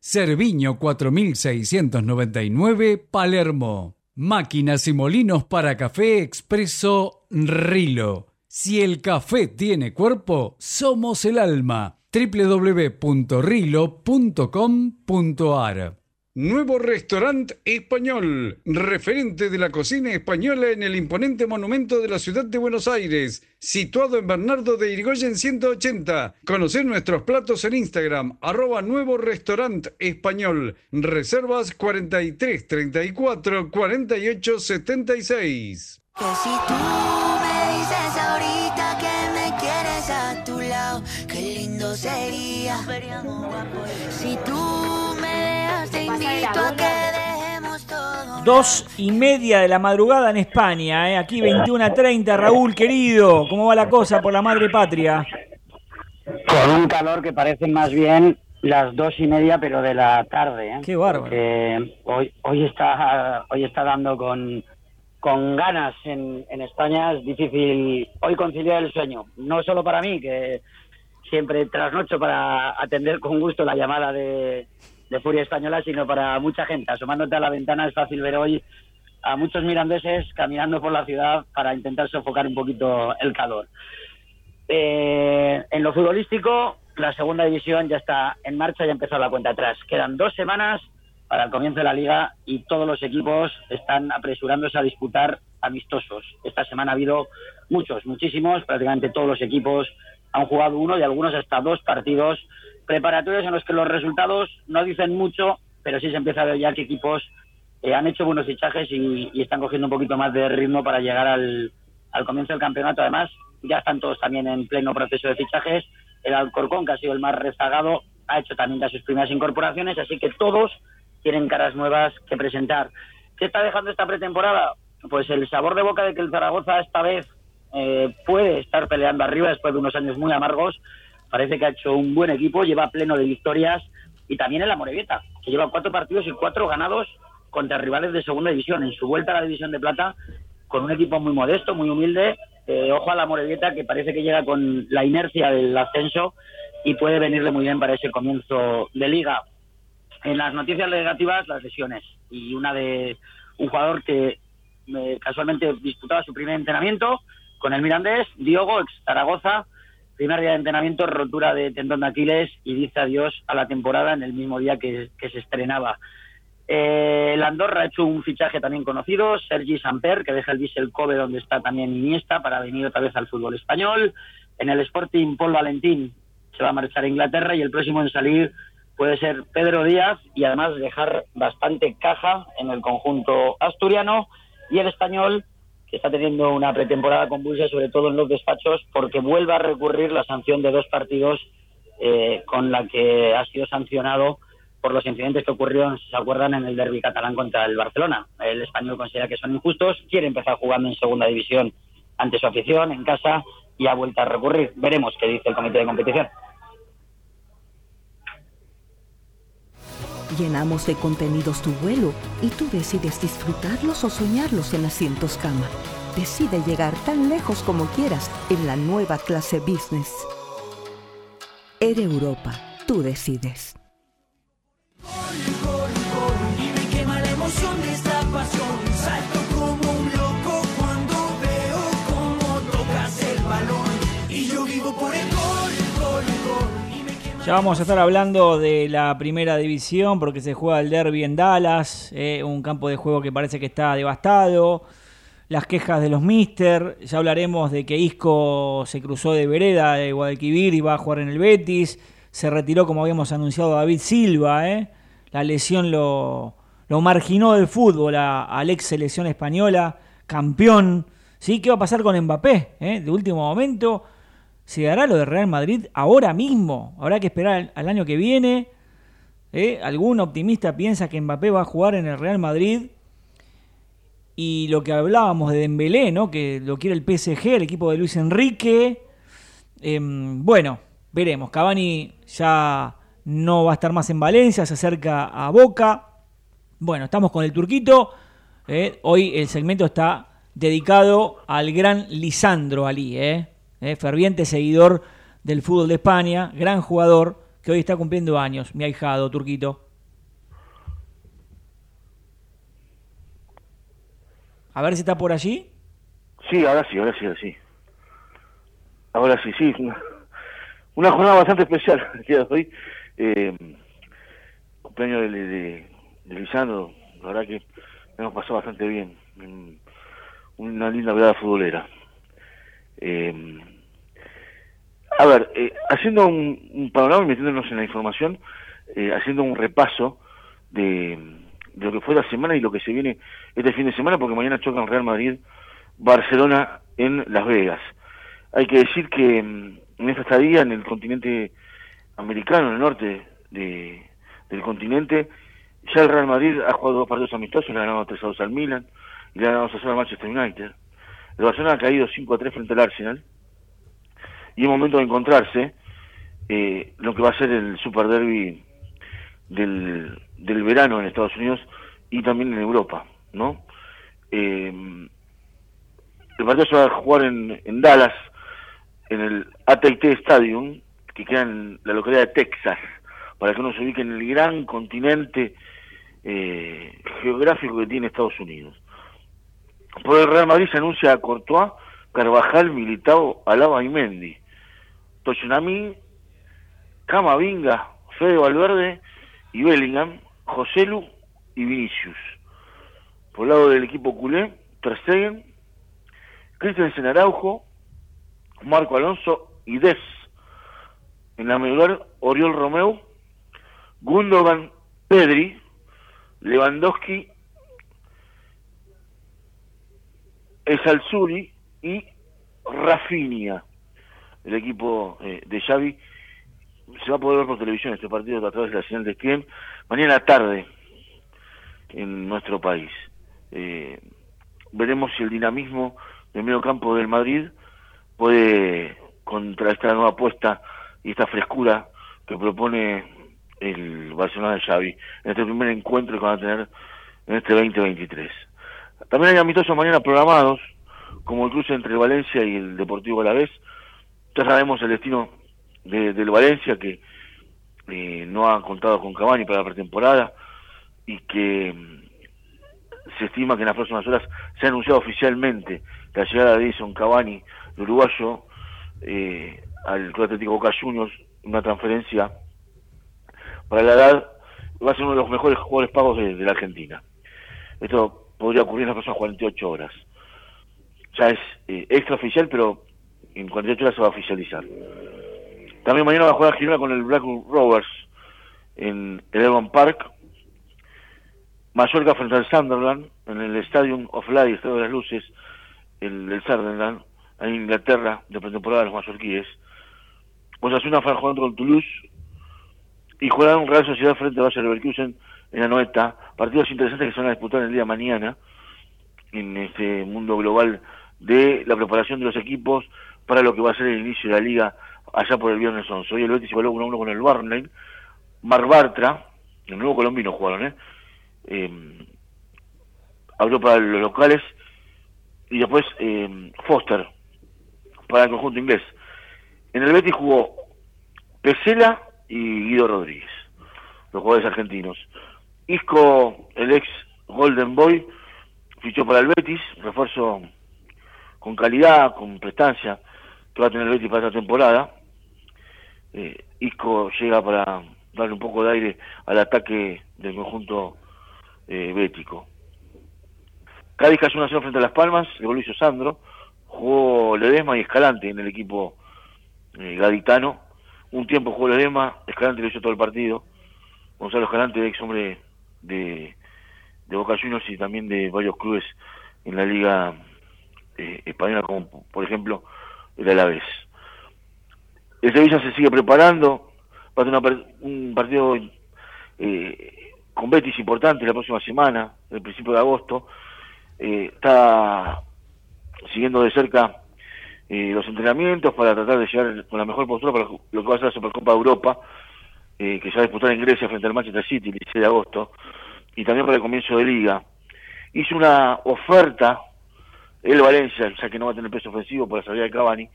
Cerviño 4699, Palermo. Máquinas y molinos para café expreso Rilo. Si el café tiene cuerpo, somos el alma. www.rilo.com.ar Nuevo restaurante español, referente de la cocina española en el imponente monumento de la ciudad de Buenos Aires, situado en Bernardo de Irigoyen 180. Conocer nuestros platos en Instagram, arroba nuevo restaurante español. Reservas 43 34 48 76. Que si tú me dices ahorita que me quieres a tu lado, qué lindo sería. Si tú invito a que dejemos todo. Dos y media de la madrugada en España, ¿eh? aquí 21 a 30. Raúl, querido, ¿cómo va la cosa por la madre patria? Con un calor que parece más bien las dos y media, pero de la tarde. ¿eh? Qué bárbaro. Porque hoy, hoy, está, hoy está dando con, con ganas en, en España. Es difícil hoy conciliar el sueño. No solo para mí, que siempre trasnocho para atender con gusto la llamada de, de Furia Española, sino para mucha gente. Asomándote a la ventana es fácil ver hoy a muchos mirandeses caminando por la ciudad para intentar sofocar un poquito el calor. Eh, en lo futbolístico, la segunda división ya está en marcha y ha empezado la cuenta atrás. Quedan dos semanas para el comienzo de la liga y todos los equipos están apresurándose a disputar amistosos. Esta semana ha habido muchos, muchísimos, prácticamente todos los equipos han jugado uno y algunos hasta dos partidos preparatorios en los que los resultados no dicen mucho, pero sí se empieza a ver ya que equipos eh, han hecho buenos fichajes y, y están cogiendo un poquito más de ritmo para llegar al, al comienzo del campeonato. Además, ya están todos también en pleno proceso de fichajes. El Alcorcón, que ha sido el más rezagado, ha hecho también ya sus primeras incorporaciones, así que todos tienen caras nuevas que presentar. ¿Qué está dejando esta pretemporada? Pues el sabor de boca de que el Zaragoza esta vez eh, puede estar peleando arriba después de unos años muy amargos. Parece que ha hecho un buen equipo, lleva pleno de victorias y también en la Morevieta, que lleva cuatro partidos y cuatro ganados contra rivales de segunda división. En su vuelta a la división de plata, con un equipo muy modesto, muy humilde. Eh, ojo a la Morevieta, que parece que llega con la inercia del ascenso y puede venirle muy bien para ese comienzo de liga. En las noticias negativas, las lesiones. Y una de un jugador que eh, casualmente disputaba su primer entrenamiento con el Mirandés, Diogo, ex Zaragoza, primer día de entrenamiento, rotura de tendón de Aquiles y dice adiós a la temporada en el mismo día que, que se estrenaba. Eh, el Andorra ha hecho un fichaje también conocido, Sergi Samper, que deja el Vissel Kobe donde está también Iniesta para venir otra vez al fútbol español. En el Sporting, Paul Valentín se va a marchar a Inglaterra y el próximo en salir puede ser Pedro Díaz y además dejar bastante caja en el conjunto asturiano y el español está teniendo una pretemporada convulsa sobre todo en los despachos porque vuelve a recurrir la sanción de dos partidos eh, con la que ha sido sancionado por los incidentes que ocurrieron, si se acuerdan, en el derby catalán contra el Barcelona. El español considera que son injustos, quiere empezar jugando en segunda división ante su afición, en casa, y ha vuelto a recurrir. Veremos qué dice el comité de competición. Llenamos de contenidos tu vuelo y tú decides disfrutarlos o soñarlos en asientos cama. Decide llegar tan lejos como quieras en la nueva clase business. Air Europa, tú decides. Ya vamos a estar hablando de la primera división porque se juega el derby en Dallas, eh, un campo de juego que parece que está devastado. Las quejas de los Mister, ya hablaremos de que Isco se cruzó de vereda de Guadalquivir y va a jugar en el Betis. Se retiró, como habíamos anunciado, David Silva. eh. La lesión lo, lo marginó del fútbol a, la ex selección española, campeón. ¿Sí? ¿Qué va a pasar con Mbappé? eh? De último momento, ¿Se dará lo de Real Madrid ahora mismo? Habrá que esperar al, año que viene. ¿Eh? ¿Algún optimista piensa que Mbappé va a jugar en el Real Madrid? Y lo que hablábamos de Dembélé, ¿no? que lo quiere el PSG, el equipo de Luis Enrique. Em, bueno, veremos. Cavani ya no va a estar más en Valencia, se acerca a Boca. Bueno, estamos con el turquito. ¿eh? Hoy el segmento está dedicado al gran Lisandro Ali, ¿eh? ¿Eh? ferviente seguidor del fútbol de España, gran jugador que hoy está cumpliendo años, mi ahijado, Turquito. A ver si está por allí. Sí, ahora sí, ahora sí, ahora sí. Ahora sí, sí. Una, jornada bastante especial el hoy. Eh, cumpleaños de, de, Lisandro, la verdad que hemos pasado bastante bien. Una linda velada futbolera. Eh, a ver, eh, haciendo un, panorama y metiéndonos en la información, eh, haciendo un repaso de, de lo que fue la semana y lo que se viene este fin de semana, porque mañana chocan Real Madrid, Barcelona en Las Vegas. Hay que decir que mm, en esta estadía en el continente americano, en el norte de, del continente, ya el Real Madrid ha jugado dos partidos amistosos, le ha ganado 3 a 2 al Milan y le ha ganado 2 a 0 al Manchester United. El Barcelona ha caído 5 a 3 frente al Arsenal y es momento de encontrarse eh, lo que va a ser el Super Derby del, del verano en Estados Unidos y también en Europa, ¿no? Eh, el partido se va a jugar en, en Dallas, en el AT&T Stadium, que queda en la localidad de Texas, para que uno se ubique en el gran continente eh, geográfico que tiene Estados Unidos. Por el Real Madrid se anuncia a Courtois, Carvajal, Militao, Alaba y Mendy. Toshunami, Camavinga, Fede Valverde y Bellingham, Joselu y Vinicius. Por el lado del equipo culé, Ter Stegen, Christensen Araujo, Marco Alonso y Des. En la medular, Oriol Romeu, Gundogan, Pedri, Lewandowski, Esalzuri y Rafinha. El equipo eh, de Xavi se va a poder ver por televisión este partido a través de la señal de Skiem mañana tarde en nuestro país. Eh, veremos si el dinamismo del medio campo del Madrid puede, contra esta nueva apuesta y esta frescura que propone el Barcelona de Xavi en este primer encuentro que van a tener en este 2023. También hay amistosos mañana programados, como el cruce entre Valencia y el Deportivo Alavés. Ya sabemos el destino de, del Valencia, que eh, no ha contado con Cavani para la pretemporada y que mm, se estima que en las próximas horas se ha anunciado oficialmente la llegada de Edison Cavani, el uruguayo, eh, al Club Atlético Boca Juniors, una transferencia para la edad, va a ser uno de los mejores jugadores pagos de la Argentina. Esto podría ocurrir en las próximas 48 horas. Ya es eh, extraoficial, pero en 48 horas se va a oficializar. También mañana va a jugar Girona con el Blackburn Rovers en el Evan Park. Mallorca frente al Sunderland en el Stadium of Light, Estadio de las Luces, el, el Sunderland, en Inglaterra, de pretemporada de los mallorquíes. Osasuna fue jugar con Toulouse y jugarán Real Sociedad frente a Bayer Leverkusen en la noeta. Partidos interesantes que se van a disputar el día mañana en este mundo global de la preparación de los equipos para lo que va a ser el inicio de la liga allá por el viernes 11. Hoy el Betis igualó 1-1 con el Barney. Mar Bartra, el nuevo colombino jugaron, ¿eh? eh abrió para los locales y después eh, Foster para el conjunto inglés. En el Betis jugó Pesela y Guido Rodríguez, los jugadores argentinos. Isco, el ex Golden Boy, fichó para el Betis, refuerzo con calidad, con prestancia, que va a tener el Betis para esta temporada. Eh, Isco llega para darle un poco de aire al ataque del conjunto eh. Cádiz cayó una 0 frente a Las Palmas, el gol Sandro, jugó Ledesma y Escalante en el equipo eh, gaditano. Un tiempo jugó Ledesma, Escalante lo hizo todo el partido. Gonzalo Escalante, ex hombre de, de Boca Juniors y también de varios clubes en la liga eh, española, como por ejemplo el Alavés. El Sevilla se sigue preparando, va a tener un partido eh, con Betis importante la próxima semana, el principio de agosto. Eh, está siguiendo de cerca eh, los entrenamientos para tratar de llegar con la mejor postura para lo que va a ser la Supercopa de Europa, eh, que se va a disputar en Grecia frente al Manchester City el 16 de agosto, y también para el comienzo de liga. Hizo una oferta, el Valencia, ya que no va a tener peso ofensivo por la salida de Cavani,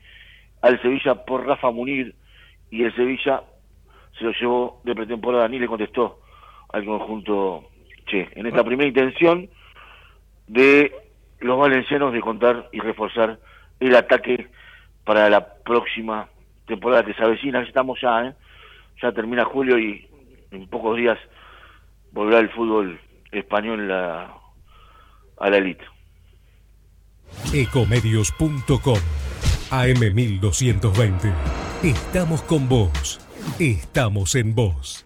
al Sevilla por Rafa Munir, y el Sevilla se lo llevó de pretemporada, ni le contestó al conjunto Che. En esta primera intención, de los valencianos de contar y reforzar el ataque para la próxima temporada que se avecina. Estamos ya, ¿eh? Ya termina julio y en pocos días volverá el fútbol español a, la elite. Ecomedios.com AM1220. Estamos con vos. Estamos en vos.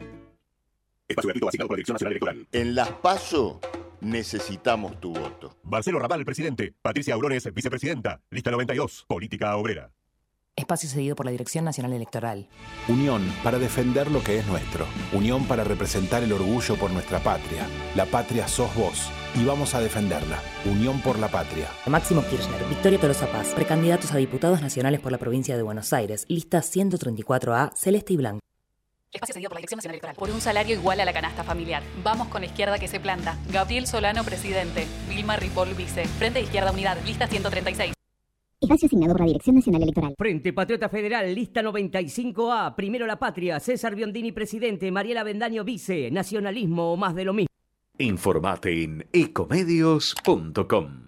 Espacio gratuito asignado por la Dirección Nacional Electoral. En Las PASO necesitamos tu voto. Marcelo Raval, presidente. Patricia Aurones, vicepresidenta. Lista 92. Política obrera. Espacio cedido por la Dirección Nacional Electoral. Unión para defender lo que es nuestro. Unión para representar el orgullo por nuestra patria. La patria sos vos. Y vamos a defenderla. Unión por la patria. Máximo Kirchner, Victoria Tolosa Paz, precandidatos a diputados nacionales por la provincia de Buenos Aires. Lista 134A, celeste y blanco. Espacio cedido por la Dirección Nacional Electoral. Por un salario igual a la canasta familiar. Vamos con la izquierda que se planta. Gabriel Solano, presidente. Vilma Ripoll, vice. Frente de Izquierda Unidad, lista 136. Espacio asignado por la Dirección Nacional Electoral. Frente Patriota Federal, lista 95A. Primero la patria. César Biondini, presidente. Mariela Bendaño, vice. Nacionalismo o más de lo mismo. Informate en ecomedios.com.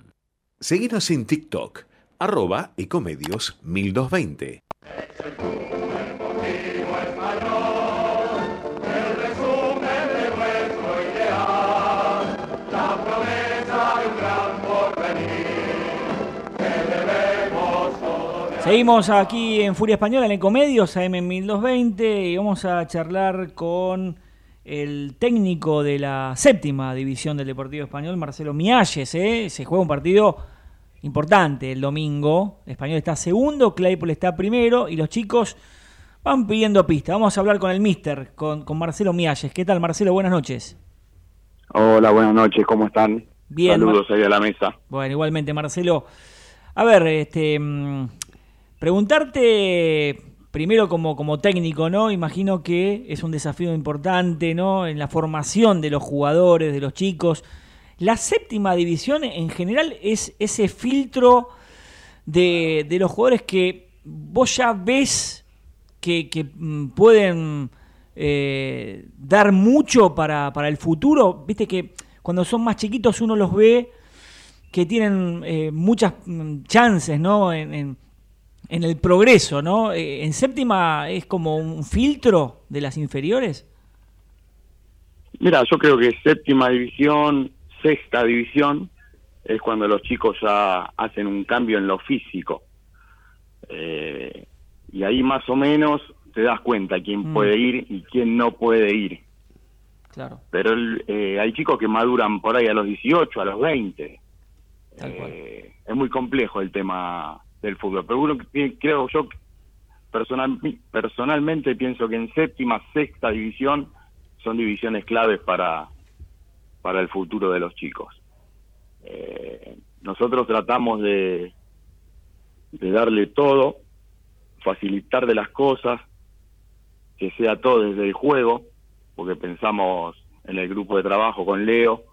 Seguinos en TikTok, arroba ecomedios 1220. Seguimos aquí en Furia Española, en Ecomedios, AM1220, y vamos a charlar con el técnico de la séptima división del Deportivo Español, Marcelo Mialles. ¿eh? Se juega un partido importante el domingo. Español está segundo, Claypool está primero, y los chicos van pidiendo pista. Vamos a hablar con el mister, con, con Marcelo Mialles. ¿Qué tal, Marcelo? Buenas noches. Hola, buenas noches, ¿cómo están? Bien. Saludos ahí a la mesa. Bueno, igualmente, Marcelo. A ver, este mm, Preguntarte primero como, como técnico, ¿no? Imagino que es un desafío importante, ¿no? En la formación de los jugadores, de los chicos. La séptima división en general es ese filtro de, los jugadores que vos ya ves que, mm, pueden eh, dar mucho para, para el futuro. Viste que cuando son más chiquitos uno los ve que tienen eh, muchas mm, chances, ¿no? En, en- en el progreso, ¿no? Eh, en séptima es como un filtro de las inferiores. Mira, yo creo que séptima división, sexta división, es cuando los chicos ya hacen un cambio en lo físico. Eh, y ahí más o menos te das cuenta quién Mm. puede ir y quién no puede ir. Claro. Pero el- eh, hay chicos que maduran por ahí a los 18, a los 20. Eh, es muy complejo el tema del fútbol. Pero uno creo yo, personal, personalmente pienso que en séptima, sexta división son divisiones claves para, para el futuro de los chicos. Eh, nosotros tratamos de, de darle todo, facilitar de las cosas, que sea todo desde el juego, porque pensamos en el grupo de trabajo con Leo,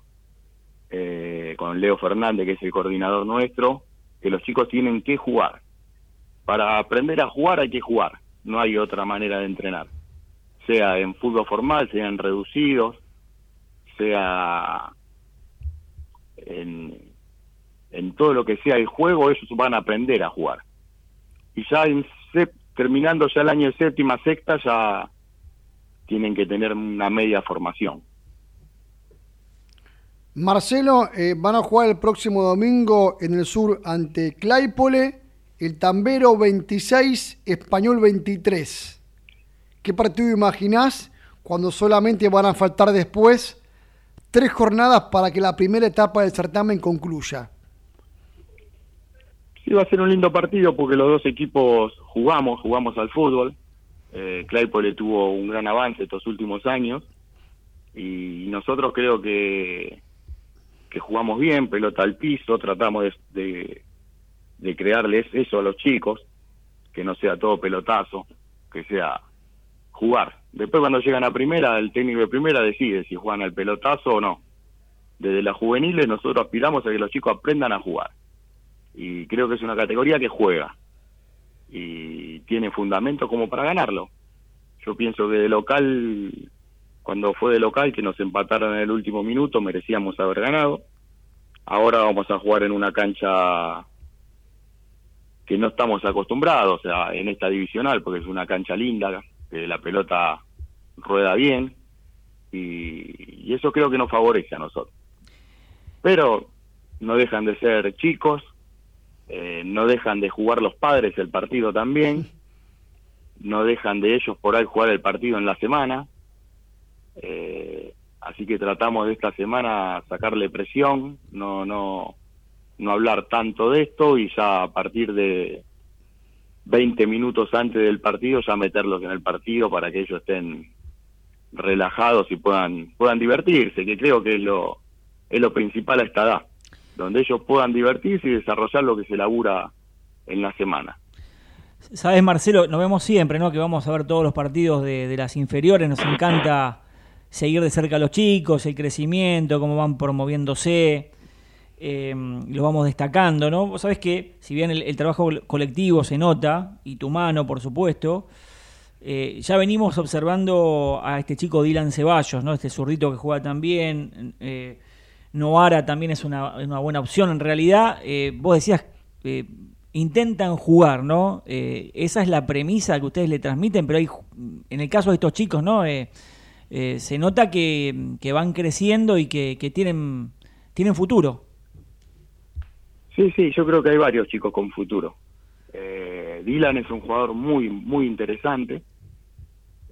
eh, con Leo Fernández, que es el coordinador nuestro, que los chicos tienen que jugar. Para aprender a jugar hay que jugar, no hay otra manera de entrenar. Sea en fútbol formal, sea en reducidos, sea en, en todo lo que sea el juego, ellos van a aprender a jugar. Y ya en terminando ya el año séptima, sexta, ya tienen que tener una media formación. Marcelo, eh, van a jugar el próximo domingo en el sur ante Claypole, el Tambero 26, Español 23. ¿Qué partido imaginás cuando solamente van a faltar después tres jornadas para que la primera etapa del certamen concluya? Sí, va a ser un lindo partido porque los dos equipos jugamos, jugamos al fútbol. Eh, Claypole tuvo un gran avance estos últimos años y nosotros creo que, que jugamos bien, pelota al piso, tratamos de, de, crearles eso a los chicos, que no sea todo pelotazo, que sea jugar. Después cuando llegan a primera, el técnico de primera decide si juegan al pelotazo o no. Desde las juveniles nosotros aspiramos a que los chicos aprendan a jugar y creo que es una categoría que juega y tiene fundamento como para ganarlo. Yo pienso que de local, cuando fue de local que nos empataron en el último minuto, merecíamos haber ganado. Ahora vamos a jugar en una cancha que no estamos acostumbrados, o sea, en esta divisional, porque es una cancha linda, que la pelota rueda bien y, eso creo que nos favorece a nosotros. Pero no dejan de ser chicos, eh, no dejan de jugar los padres el partido también, no dejan de ellos por ahí jugar el partido en la semana, eh, así que tratamos de esta semana sacarle presión, no, no, no hablar tanto de esto y ya a partir de 20 minutos antes del partido ya meterlos en el partido para que ellos estén relajados y puedan puedan divertirse, que creo que es lo es lo principal a esta edad, donde ellos puedan divertirse y desarrollar lo que se labura en la semana. Sabes, Marcelo, nos vemos siempre, ¿no? Que vamos a ver todos los partidos de, de las inferiores. Nos encanta seguir de cerca a los chicos, el crecimiento, cómo van promoviéndose. eh, lo vamos destacando, ¿no? Vos sabés que, si bien el, trabajo colectivo se nota, y tu mano, por supuesto, eh, ya venimos observando a este chico Dylan Ceballos, ¿no? Este zurdito que juega también. Eh, Noara también es una, una buena opción. En realidad, eh, vos decías, eh, intentan jugar, ¿no? Esa es la premisa que ustedes le transmiten, pero hay, en el caso de estos chicos, ¿no? Eh, se nota que, van creciendo y que, que tienen, tienen futuro. Sí, sí, yo creo que hay varios chicos con futuro. Eh, Dylan es un jugador muy, muy interesante,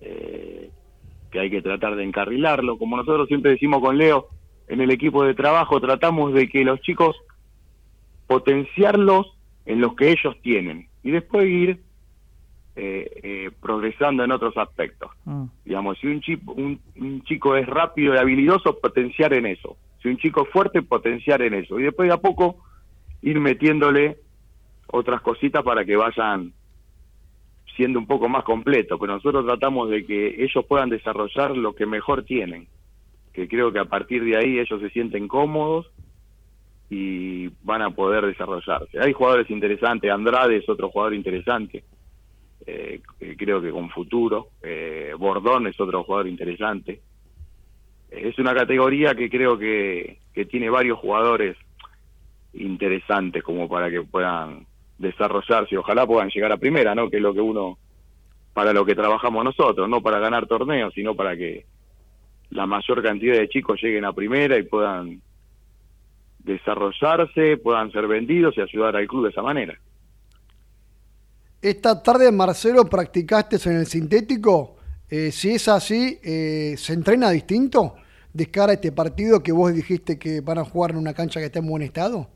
eh, que hay que tratar de encarrilarlo. Como nosotros siempre decimos con Leo, en el equipo de trabajo tratamos de que los chicos potenciarlos en los que ellos tienen y después ir eh, eh, progresando en otros aspectos. Digamos, si un, chico un, un chico es rápido y habilidoso, potenciar en eso. Si un chico es fuerte, potenciar en eso. Y después de a poco ir metiéndole otras cositas para que vayan siendo un poco más completos. Pero nosotros tratamos de que ellos puedan desarrollar lo que mejor tienen. Que creo que a partir de ahí ellos se sienten cómodos y van a poder desarrollarse. Hay jugadores interesantes, Andrade es otro jugador interesante, eh, creo que con futuro, eh, Bordón es otro jugador interesante. Es una categoría que creo que, que tiene varios jugadores interesantes como para que puedan desarrollarse ojalá puedan llegar a primera, ¿no? Que es lo que uno, para lo que trabajamos nosotros, no para ganar torneos, sino para que la mayor cantidad de chicos lleguen a primera y puedan desarrollarse, puedan ser vendidos y ayudar al club de esa manera. Esta tarde, Marcelo, practicaste en el sintético. Eh, si es así, eh, ¿se entrena distinto de cara a este partido que vos dijiste que van a jugar en una cancha que está en buen estado?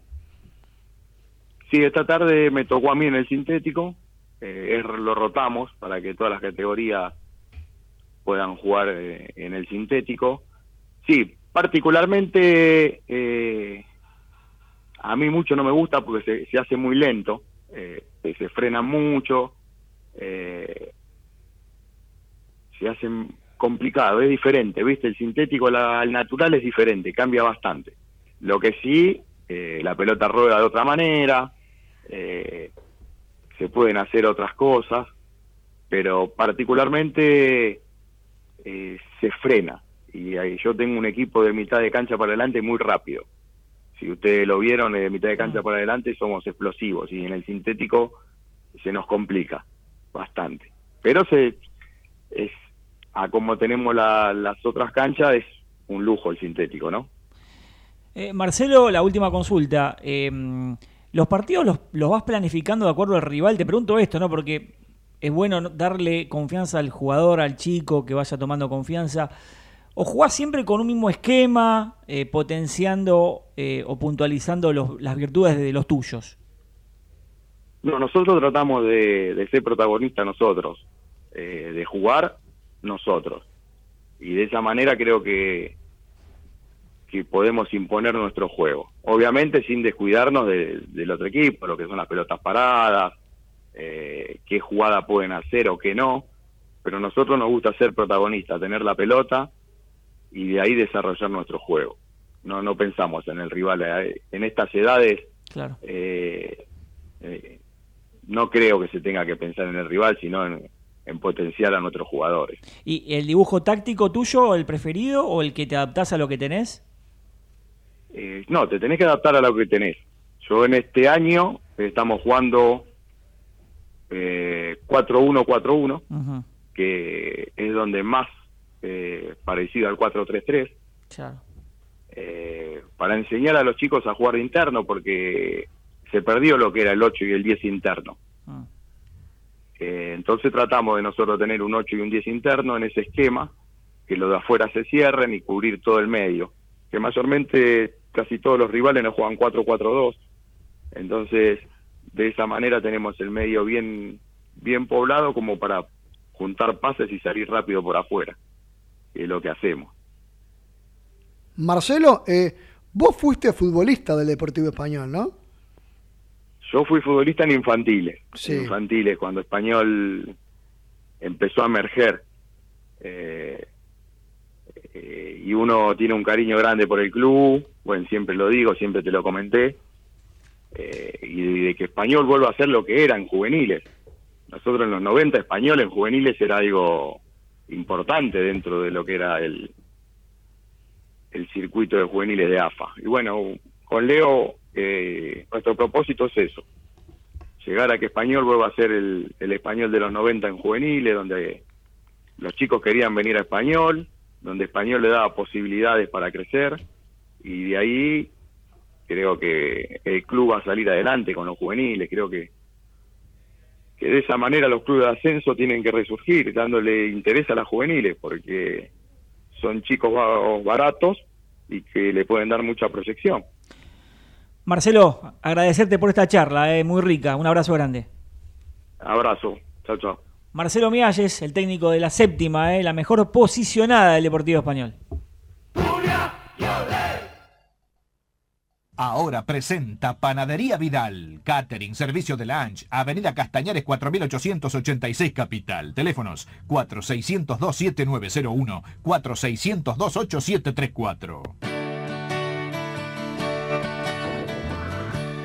Sí, esta tarde me tocó a mí en el sintético. Eh, lo rotamos para que todas las categorías puedan jugar eh, en el sintético. Sí, particularmente a mí mucho no me gusta porque se, se hace muy lento, eh, se- se frena mucho, eh, se hace complicado, es diferente, ¿viste? El sintético al natural es diferente, cambia bastante. Lo que sí, eh, la pelota rueda de otra manera, eh, se pueden hacer otras cosas, pero particularmente eh, se frena. Y ahí yo tengo un equipo de mitad de cancha para adelante muy rápido. Si ustedes lo vieron, de mitad de cancha para adelante somos explosivos y en el sintético se nos complica bastante. Pero se es a como tenemos la- las otras canchas es un lujo el sintético, ¿no? Eh, Marcelo, la última consulta. Eh, ¿Los partidos los, los vas planificando de acuerdo al rival? Te pregunto esto, ¿no? Porque es bueno no- darle confianza al jugador, al chico, que vaya tomando confianza. ¿O jugás siempre con un mismo esquema, eh, potenciando eh, o puntualizando los- las virtudes de los tuyos? No, nosotros tratamos de, de ser protagonistas nosotros, eh, de jugar nosotros. Y de esa manera creo que, que podemos imponer nuestro juego. Obviamente sin descuidarnos de- del otro equipo, lo que son las pelotas paradas, qué jugada pueden hacer o qué no. Pero nosotros nos gusta ser protagonistas, tener la pelota y de ahí desarrollar nuestro juego. No, no pensamos en el rival. eh, En estas edades Claro. eh, eh, no creo que se tenga que pensar en el rival, sino en, en potenciar a nuestros jugadores. ¿Y el dibujo táctico tuyo, el preferido o el que te adaptás a lo que tenés? Eh, no, te tenés que adaptar a lo que tenés. Yo en este año estamos jugando eh, 4-1-4-1, Ujú, que es donde más eh, parecido al 4-3-3, Claro. eh, para enseñar a los chicos a jugar de interno, porque se perdió lo que era el 8 y el 10 interno. Ah. Eh, entonces tratamos de nosotros tener un 8 y un 10 interno en ese esquema, que los de afuera se cierren y cubrir todo el medio. Que mayormente casi todos los rivales nos juegan 4-4-2. Entonces, de esa manera tenemos el medio bien, bien poblado como para juntar pases y salir rápido por afuera. Es lo que hacemos. Marcelo, eh, vos fuiste futbolista del Deportivo Español, ¿no? Yo fui futbolista en infantiles. Sí. En infantiles, cuando Español empezó a emerger. Eh, eh, y uno tiene un cariño grande por el club. Bueno, siempre lo digo, siempre te lo comenté. Eh, y de que Español vuelva a ser lo que era en juveniles. Nosotros en los 90, Español en juveniles era algo importante dentro de lo que era el, el circuito de juveniles de AFA. Y bueno, con Leo eh, nuestro propósito es eso, llegar a que Español vuelva a ser el, el español de los 90 en juveniles, donde los chicos querían venir a Español, donde Español le daba posibilidades para crecer, y de ahí creo que el club va a salir adelante con los juveniles, creo que que de esa manera los clubes de ascenso tienen que resurgir, dándole interés a las juveniles, porque son chicos ba- baratos y que le pueden dar mucha proyección. Marcelo, agradecerte por esta charla, eh, muy rica. Un abrazo grande. Abrazo, chao, chao. Marcelo Mialles, el técnico de la séptima, eh, la mejor posicionada del Deportivo Español. Ahora presenta Panadería Vidal, Catering, Servicio de Lunch, Avenida Castañares 4886 Capital. Teléfonos 4602-7901, 4602-8734.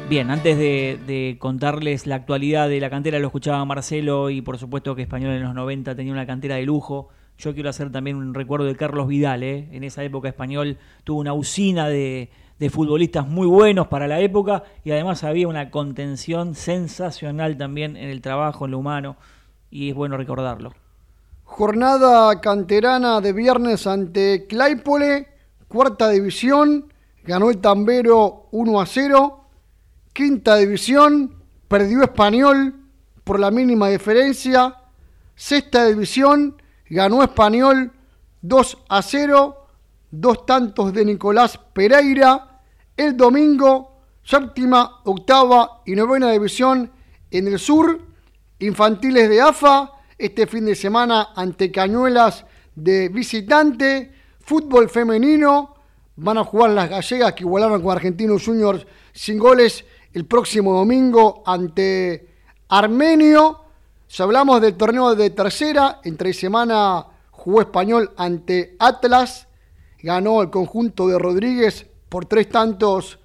Bien, antes de, de contarles la actualidad de la cantera, lo escuchaba Marcelo y por supuesto que Español en los 90 tenía una cantera de lujo. Yo quiero hacer también un recuerdo de Carlos Vidal. ¿eh? En esa época Español tuvo una usina de, de futbolistas muy buenos para la época y además había una contención sensacional también en el trabajo, en lo humano y es bueno recordarlo. Jornada canterana de viernes ante Claypole, cuarta división, ganó el Tambero 1 a 0. Quinta división, perdió Español por la mínima diferencia. Sexta división, ganó Español 2 a 0. Dos tantos de Nicolás Pereira. El domingo, séptima, octava y novena división en el sur. Infantiles de AFA este fin de semana ante Cañuelas de visitante. Fútbol femenino. Van a jugar las gallegas que igualaron con Argentinos Juniors sin goles el próximo domingo ante Armenio. Si hablamos del torneo de tercera, entre semana jugó español ante Atlas. Ganó el conjunto de Rodríguez por tres tantos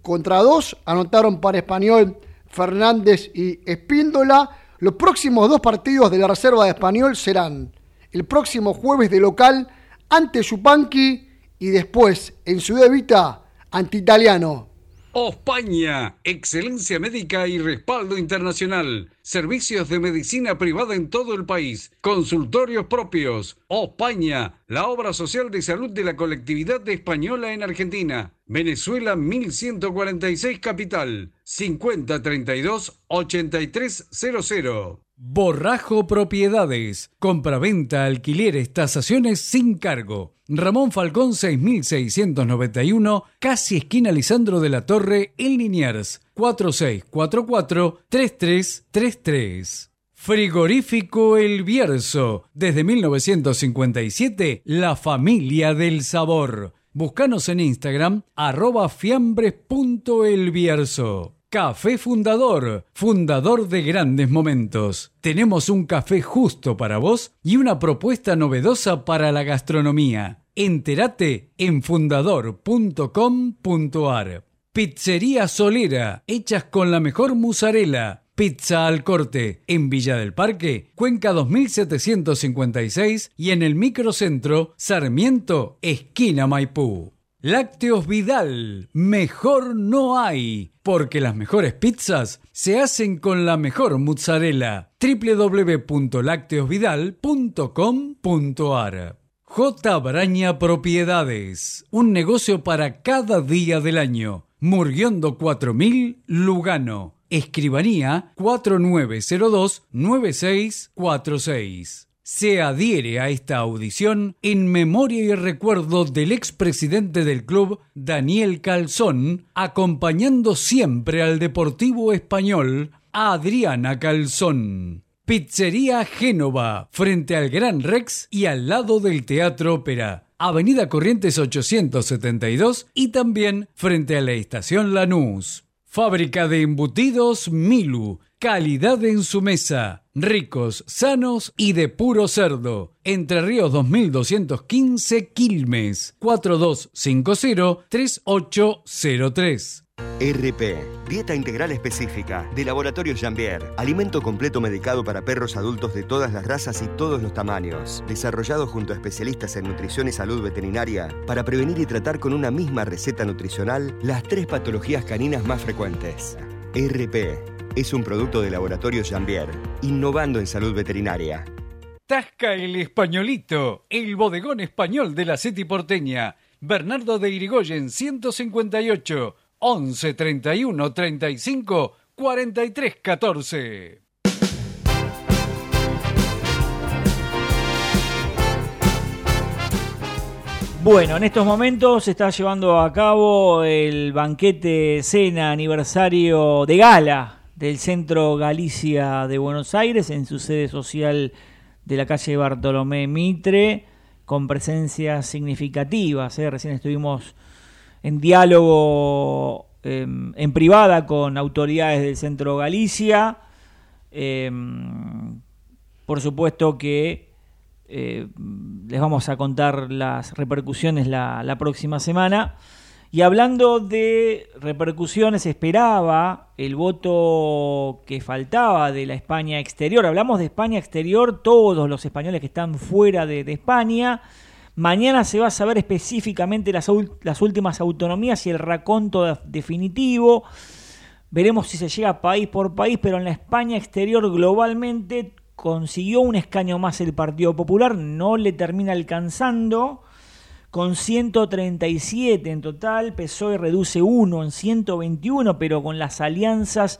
contra dos. Anotaron para español Fernández y Espíndola. Los próximos dos partidos de la Reserva de Español serán el próximo jueves de local ante Chupanqui y después en su debita ante Italiano. España, excelencia médica y respaldo internacional. Servicios de medicina privada en todo el país. Consultorios propios. España, la obra social de salud de la colectividad española en Argentina. Venezuela 1146 Capital. 5032 8300. Borrajo Propiedades. Compraventa, alquileres, tasaciones sin cargo. Ramón Falcón 6691, casi esquina Lisandro de la Torre, en Liniers. 4644-3333. Frigorífico El Bierzo. Desde 1957, la familia del sabor. Búscanos en Instagram, arroba fiambres.elbierzo. Café Fundador, fundador de grandes momentos. Tenemos un café justo para vos y una propuesta novedosa para la gastronomía. Entérate en fundador.com.ar. Pizzería Solera, hechas con la mejor mozzarella. Pizza al corte, en Villa del Parque, Cuenca 2756 y en el microcentro Sarmiento, esquina Maipú. Lácteos Vidal, mejor no hay, porque las mejores pizzas se hacen con la mejor mozzarella. www.lacteosvidal.com.ar J. Braña Propiedades, un negocio para cada día del año. Murguiondo 4000, Lugano. Escribanía 4902-9646 se adhiere a esta audición en memoria y recuerdo del expresidente del club, Daniel Calzón, acompañando siempre al Deportivo Español, Adriana Calzón. Pizzería Génova, frente al Gran Rex y al lado del Teatro Ópera. Avenida Corrientes 872 y también frente a la Estación Lanús. Fábrica de embutidos Milu Calidad en su mesa. Ricos, sanos y de puro cerdo. Entre Ríos 2215 Quilmes. 4250-3803. RP, Dieta Integral Específica, de Laboratorio Jambier. Alimento completo medicado para perros adultos de todas las razas y todos los tamaños. Desarrollado junto a especialistas en nutrición y salud veterinaria para prevenir y tratar con una misma receta nutricional las tres patologías caninas más frecuentes. RP es un producto de Laboratorio Jambier, innovando en salud veterinaria. Tasca el Españolito, el bodegón español de la City porteña. Bernardo de Irigoyen 158 11 31 35 43 14. Bueno, en estos momentos se está llevando a cabo el banquete cena aniversario de gala del Centro Galicia de Buenos Aires en su sede social de la calle Bartolomé Mitre, con presencias significativas. ¿eh? Recién estuvimos en diálogo em, en privada con autoridades del Centro Galicia. Em, por supuesto que eh, les vamos a contar las repercusiones la, la próxima semana. Y hablando de repercusiones, esperaba el voto que faltaba de la España exterior. Hablamos de España exterior, todos los españoles que están fuera de, España. Mañana se va a saber específicamente las, las últimas autonomías y el raconto definitivo. Veremos si se llega país por país, pero en la España exterior globalmente consiguió un escaño más el Partido Popular, no le termina alcanzando con 137 en total, PSOE reduce 1 en 121, pero con las alianzas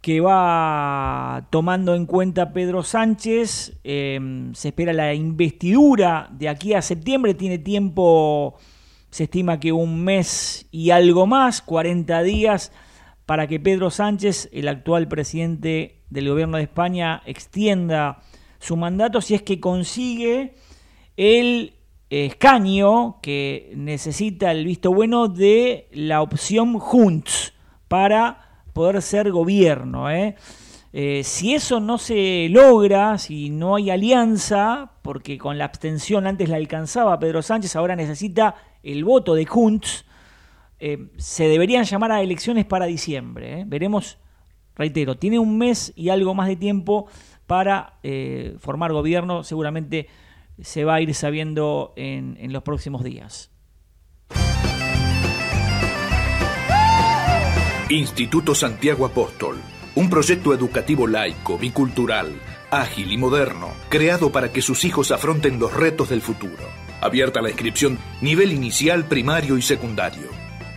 que va tomando en cuenta Pedro Sánchez, em, se espera la investidura de aquí a septiembre, tiene tiempo, se estima que un mes y algo más, 40 días, para que Pedro Sánchez, el actual presidente del gobierno de España, extienda su mandato si es que consigue el escaño que necesita el visto bueno de la opción Junts para poder ser gobierno. ¿eh? Eh, si eso no se logra, si no hay alianza, porque con la abstención antes la alcanzaba Pedro Sánchez, ahora necesita el voto de Junts, eh, se deberían llamar a elecciones para diciembre. Veremos, reitero, tiene un mes y algo más de tiempo para formar gobierno, seguramente se va a ir sabiendo en, los próximos días. Instituto Santiago Apóstol, un proyecto educativo laico, bicultural, ágil y moderno, creado para que sus hijos afronten los retos del futuro. Abierta la inscripción nivel inicial, primario y secundario.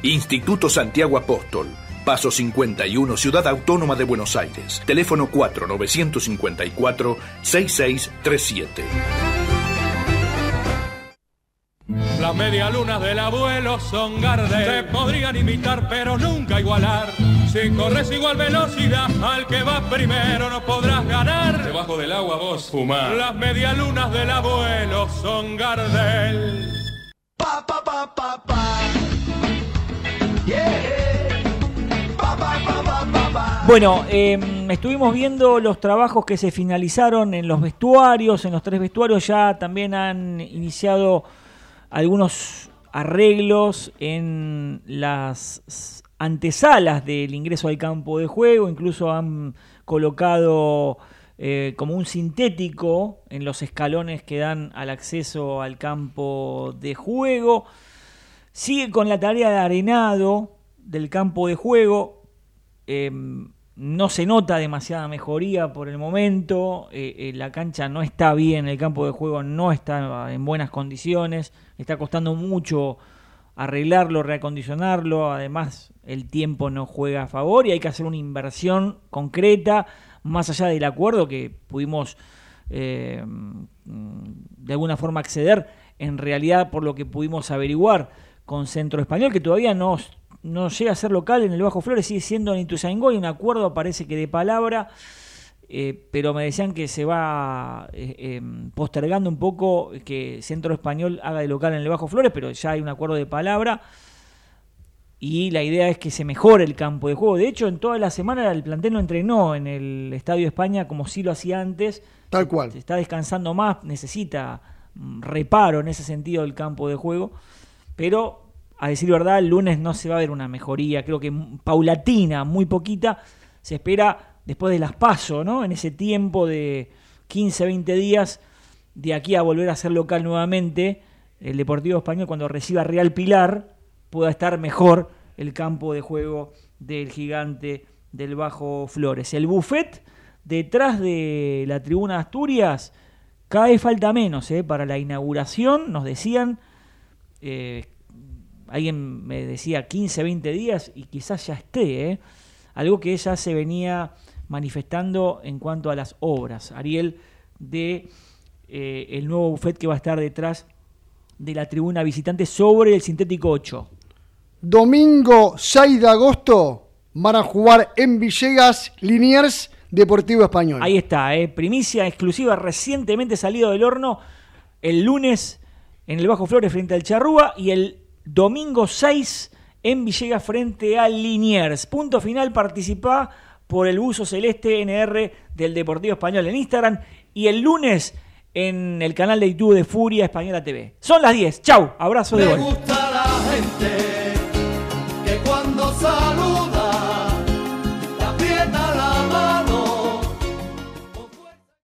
Instituto Santiago Apóstol, Paso 51, Ciudad Autónoma de Buenos Aires. Teléfono 4954 6637. Las medialunas del abuelo son Gardel. Se podrían imitar, pero nunca igualar. Si corres igual velocidad al que va primero, no podrás ganar. Debajo del agua vos fumar. Las medialunas del abuelo son Gardel. Pa, pa, pa, pa, pa. Yeah. Bueno, em, estuvimos viendo los trabajos que se finalizaron en los vestuarios, en los tres vestuarios ya también han iniciado algunos arreglos en las antesalas del ingreso al campo de juego, incluso han colocado eh, como un sintético en los escalones que dan al acceso al campo de juego. Sigue con la tarea de arenado del campo de juego. Em, no se nota demasiada mejoría por el momento, eh, eh, la cancha no está bien, el campo de juego no está en buenas condiciones, está costando mucho arreglarlo, reacondicionarlo, además el tiempo no juega a favor y hay que hacer una inversión concreta, más allá del acuerdo que pudimos eh, de alguna forma acceder, en realidad por lo que pudimos averiguar con Centro Español, que todavía no no llega a ser local en el Bajo Flores, sigue siendo en Ituzaingó, hay un acuerdo, parece que de palabra, eh, pero me decían que se va eh, em, postergando un poco que Centro Español haga de local en el Bajo Flores, pero ya hay un acuerdo de palabra y la idea es que se mejore el campo de juego. De hecho, en toda la semana el plantel no entrenó en el Estadio España como sí lo hacía antes. Tal cual. Se está descansando más, necesita mm, reparo en ese sentido el campo de juego, pero a decir verdad, el lunes no se va a ver una mejoría, creo que paulatina, muy poquita. Se espera después de las pasos, ¿no? En ese tiempo de 15, 20 días, de aquí a volver a ser local nuevamente, el Deportivo Español, cuando reciba Real Pilar, pueda estar mejor el campo de juego del gigante del Bajo Flores. El buffet detrás de la tribuna Asturias, cada vez falta menos ¿eh? para la inauguración, nos decían. Eh, alguien me decía 15, 20 días y quizás ya esté, ¿eh? algo que ya se venía manifestando en cuanto a las obras, Ariel, de eh, el nuevo buffet que va a estar detrás de la tribuna visitante sobre el sintético 8. Domingo 6 de agosto van a jugar en Villegas Liniers Deportivo Español. Ahí está, ¿eh? primicia exclusiva recientemente salido del horno el lunes en el Bajo Flores frente al Charrúa y el domingo 6 en Villegas frente a Liniers. Punto final, participa por el buzo celeste NR del Deportivo Español en Instagram y el lunes en el canal de YouTube de Furia Española TV. Son las 10. Chau, abrazo de gol.